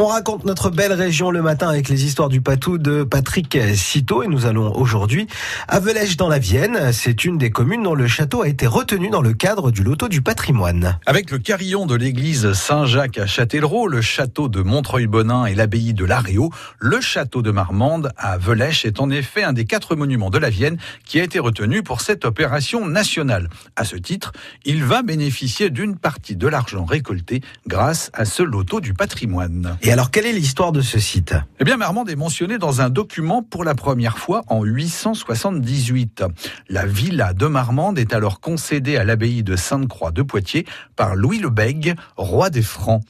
On raconte notre belle région le matin avec les histoires du Patou de Patrick Citeau et nous allons aujourd'hui à Velèche dans la Vienne. C'est une des communes dont le château a été retenu dans le cadre du loto du patrimoine. Avec le carillon de l'église Saint-Jacques à Châtellerault, le château de Montreuil-Bonin et l'abbaye de Laréau, le château de Marmande à Velèche est en effet un des quatre monuments de la Vienne qui a été retenu pour cette opération nationale. À ce titre, il va bénéficier d'une partie de l'argent récolté grâce à ce loto du patrimoine. Alors, quelle est l'histoire de ce site? Eh bien, Marmande est mentionné dans un document pour la première fois en 878. La villa de Marmande est alors concédée à l'abbaye de Sainte-Croix de Poitiers par Louis le Bègue, roi des Francs.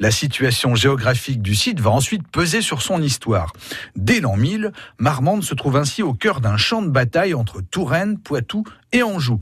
La situation géographique du site va ensuite peser sur son histoire. Dès l'an 1000, Marmande se trouve ainsi au cœur d'un champ de bataille entre Touraine, Poitou et Anjou.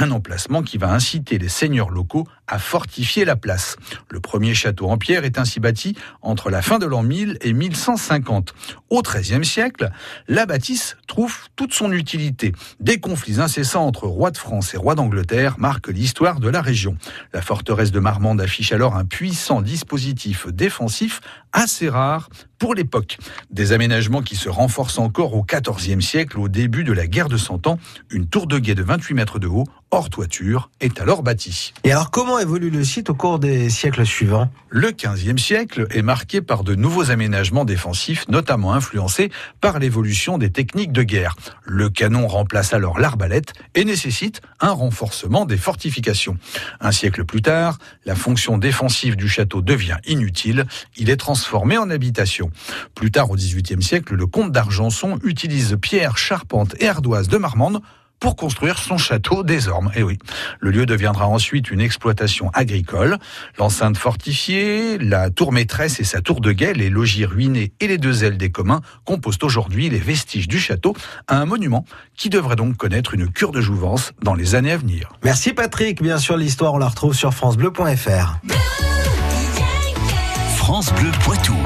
Un emplacement qui va inciter les seigneurs locaux à fortifier la place. Le premier château en pierre est ainsi bâti entre la fin de l'an 1000 et 1150. Au XIIIe siècle, la bâtisse trouve toute son utilité. Des conflits incessants entre rois de France et rois d'Angleterre marquent l'histoire de la région. La forteresse de Marmande affiche alors un puissant dispositif défensif assez rare pour l'époque. Des aménagements qui se renforcent encore au XIVe siècle, au début de la guerre de Cent Ans. Une tour de guet de 28 mètres de haut, hors toiture, est alors bâtie. Et alors, comment évolue le site au cours des siècles suivants? Le XVe siècle est marqué par de nouveaux aménagements défensifs, notamment influencés par l'évolution des techniques de guerre. Le canon remplace alors l'arbalète et nécessite un renforcement des fortifications. Un siècle plus tard, la fonction défensive du château devient inutile. Il est transformé en habitation. Plus tard, au XVIIIe siècle, le comte d'Argenson utilise pierre, charpente et ardoise de Marmande pour construire son château des Ormes. Et oui, le lieu deviendra ensuite une exploitation agricole. L'enceinte fortifiée, la tour maîtresse et sa tour de guet, les logis ruinés et les deux ailes des communs composent aujourd'hui les vestiges du château, un monument qui devrait donc connaître une cure de jouvence dans les années à venir. Merci Patrick, bien sûr l'histoire on la retrouve sur francebleu.fr. France Bleu Poitou.